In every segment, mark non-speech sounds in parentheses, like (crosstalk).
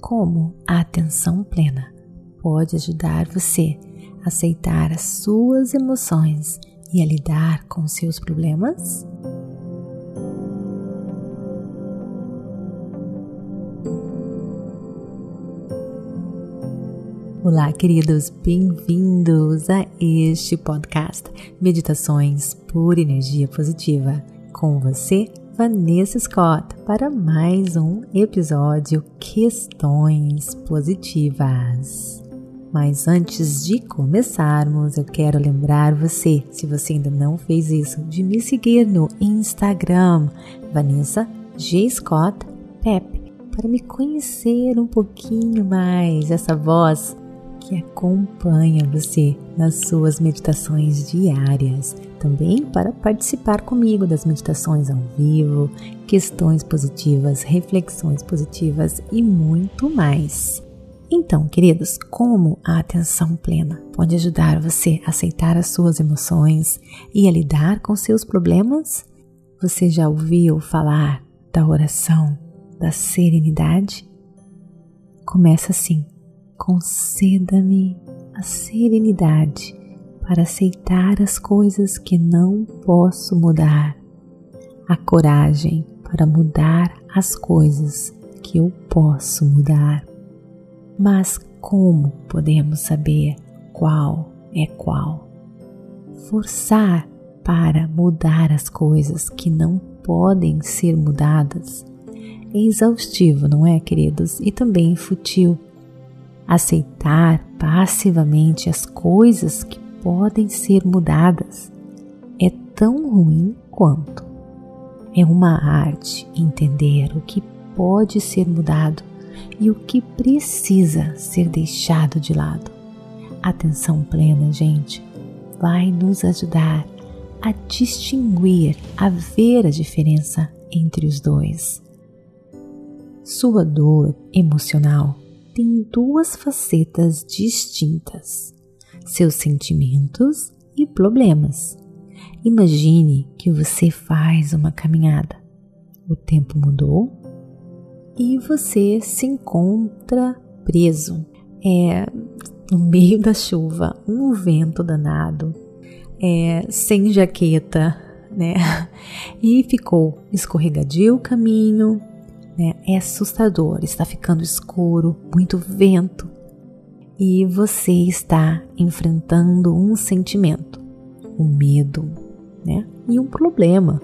como a atenção plena pode ajudar você a aceitar as suas emoções e a lidar com seus problemas? Olá, queridos, bem-vindos a este podcast Meditações por Energia Positiva. Com você, Vanessa Scott, para mais um episódio Questões Positivas. Mas antes de começarmos, eu quero lembrar você, se você ainda não fez isso, de me seguir no Instagram, Vanessa G. Scott Pep, para me conhecer um pouquinho mais essa voz que acompanha você nas suas meditações diárias. Também para participar comigo das meditações ao vivo, questões positivas, reflexões positivas e muito mais. Então, queridos, como a atenção plena pode ajudar você a aceitar as suas emoções e a lidar com seus problemas? Você já ouviu falar da oração da serenidade? Começa assim conceda-me a serenidade para aceitar as coisas que não posso mudar, a coragem para mudar as coisas que eu posso mudar. Mas como podemos saber qual é qual? Forçar para mudar as coisas que não podem ser mudadas é exaustivo, não é, queridos? E também fútil aceitar passivamente as coisas que podem ser mudadas é tão ruim quanto. É uma arte entender o que pode ser mudado e o que precisa ser deixado de lado. Atenção plena, gente, vai nos ajudar a distinguir, a ver a diferença entre os dois. Sua dor emocional tem duas facetas distintas: seus sentimentos e problemas. Imagine que você faz uma caminhada, o tempo mudou e você se encontra preso. É no meio da chuva, um vento danado, é, sem jaqueta, né? (laughs) E ficou escorregadio o caminho, né? É assustador, está ficando escuro, muito vento e você está enfrentando um sentimento, um medo, né? E um problema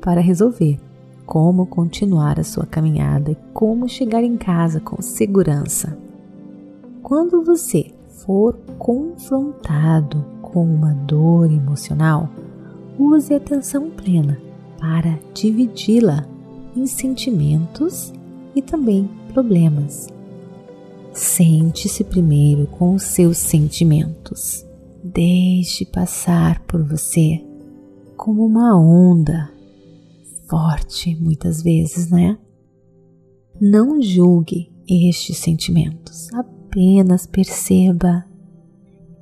para resolver. Como continuar a sua caminhada e como chegar em casa com segurança. Quando você for confrontado com uma dor emocional, use atenção plena para dividi-la em sentimentos e também problemas. Sente-se primeiro com os seus sentimentos. Deixe passar por você como uma onda forte, muitas vezes, né? Não julgue estes sentimentos, apenas perceba,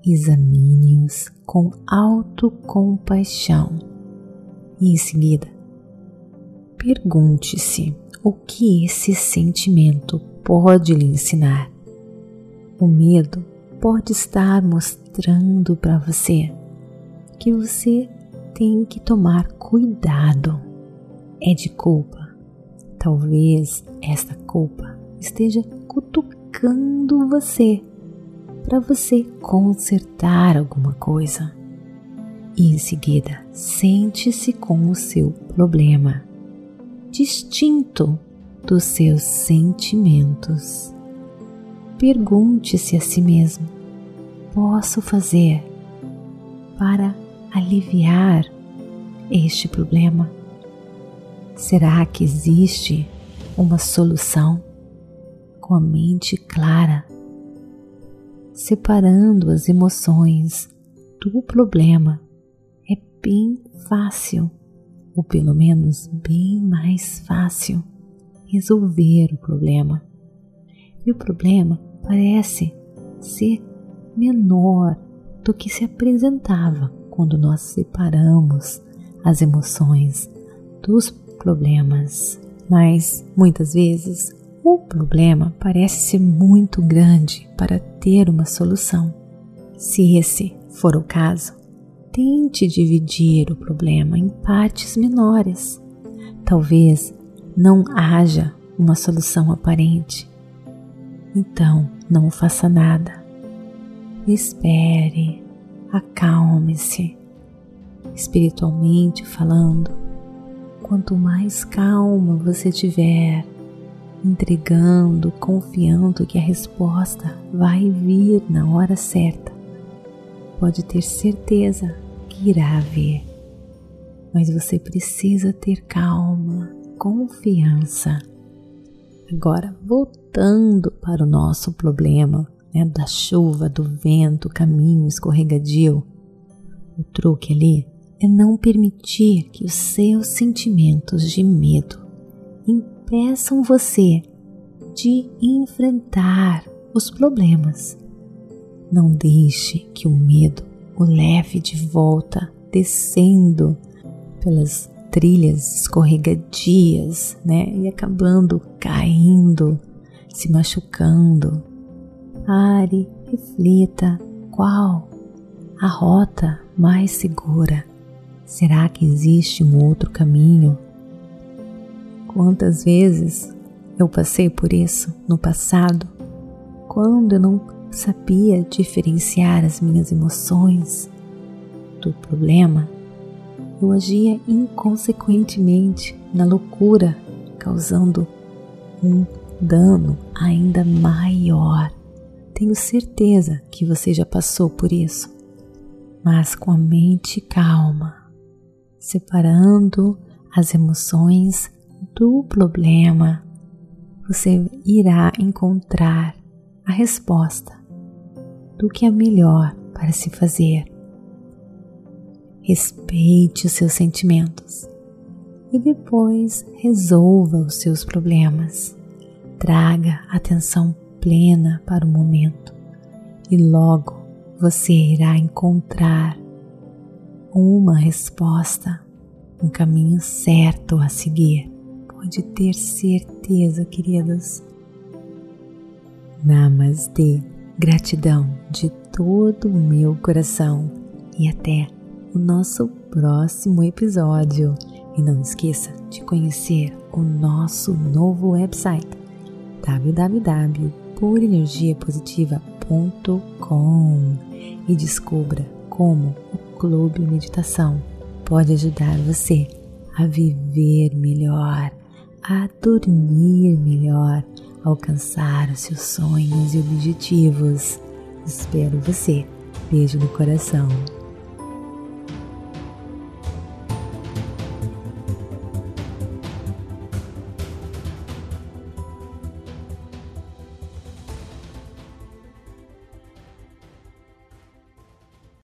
examine-os com autocompaixão e em seguida Pergunte-se o que esse sentimento pode lhe ensinar. O medo pode estar mostrando para você que você tem que tomar cuidado. É de culpa. Talvez esta culpa esteja cutucando você para você consertar alguma coisa. E em seguida, sente-se com o seu problema distinto dos seus sentimentos. Pergunte-se a si mesmo: posso fazer para aliviar este problema? Será que existe uma solução com a mente clara, separando as emoções do problema? É bem fácil ou pelo menos bem mais fácil, resolver o problema. E o problema parece ser menor do que se apresentava quando nós separamos as emoções dos problemas. Mas muitas vezes O problema parece ser muito grande para ter uma solução. Se esse for o caso, tente dividir o problema em partes menores. Talvez não haja uma solução aparente. Então, não faça nada. Espere, acalme-se. Espiritualmente falando, quanto mais calma você tiver, entregando, confiando que a resposta vai vir na hora certa, pode ter certeza que irá vir. Mas você precisa ter calma, confiança. Agora, voltando para o nosso problema né, da chuva, do vento, caminho escorregadio, o truque ali é não permitir que os seus sentimentos de medo impeçam você de enfrentar os problemas. Não deixe que o medo o leve de volta, descendo pelas trilhas escorregadias, né? E acabando caindo, se machucando. Pare, reflita qual a rota mais segura. Será que existe um outro caminho? Quantas vezes eu passei por isso no passado, quando eu não sabia diferenciar as minhas emoções do problema, eu agia inconsequentemente na loucura, causando um dano ainda maior. Tenho certeza que você já passou por isso, mas com a mente calma, separando as emoções do problema, você irá encontrar a resposta do que é melhor para se fazer. Respeite os seus sentimentos e depois resolva os seus problemas. Traga atenção plena para o momento e logo você irá encontrar uma resposta, um caminho certo a seguir. Pode ter certeza, queridos. Namastê. Gratidão de todo o meu coração e até o nosso próximo episódio. E não esqueça de conhecer o nosso novo website www.purenergiapositiva.com e descubra como o Clube Meditação pode ajudar você a viver melhor, a dormir melhor alcançar os seus sonhos e objetivos. Espero você. Beijo no coração.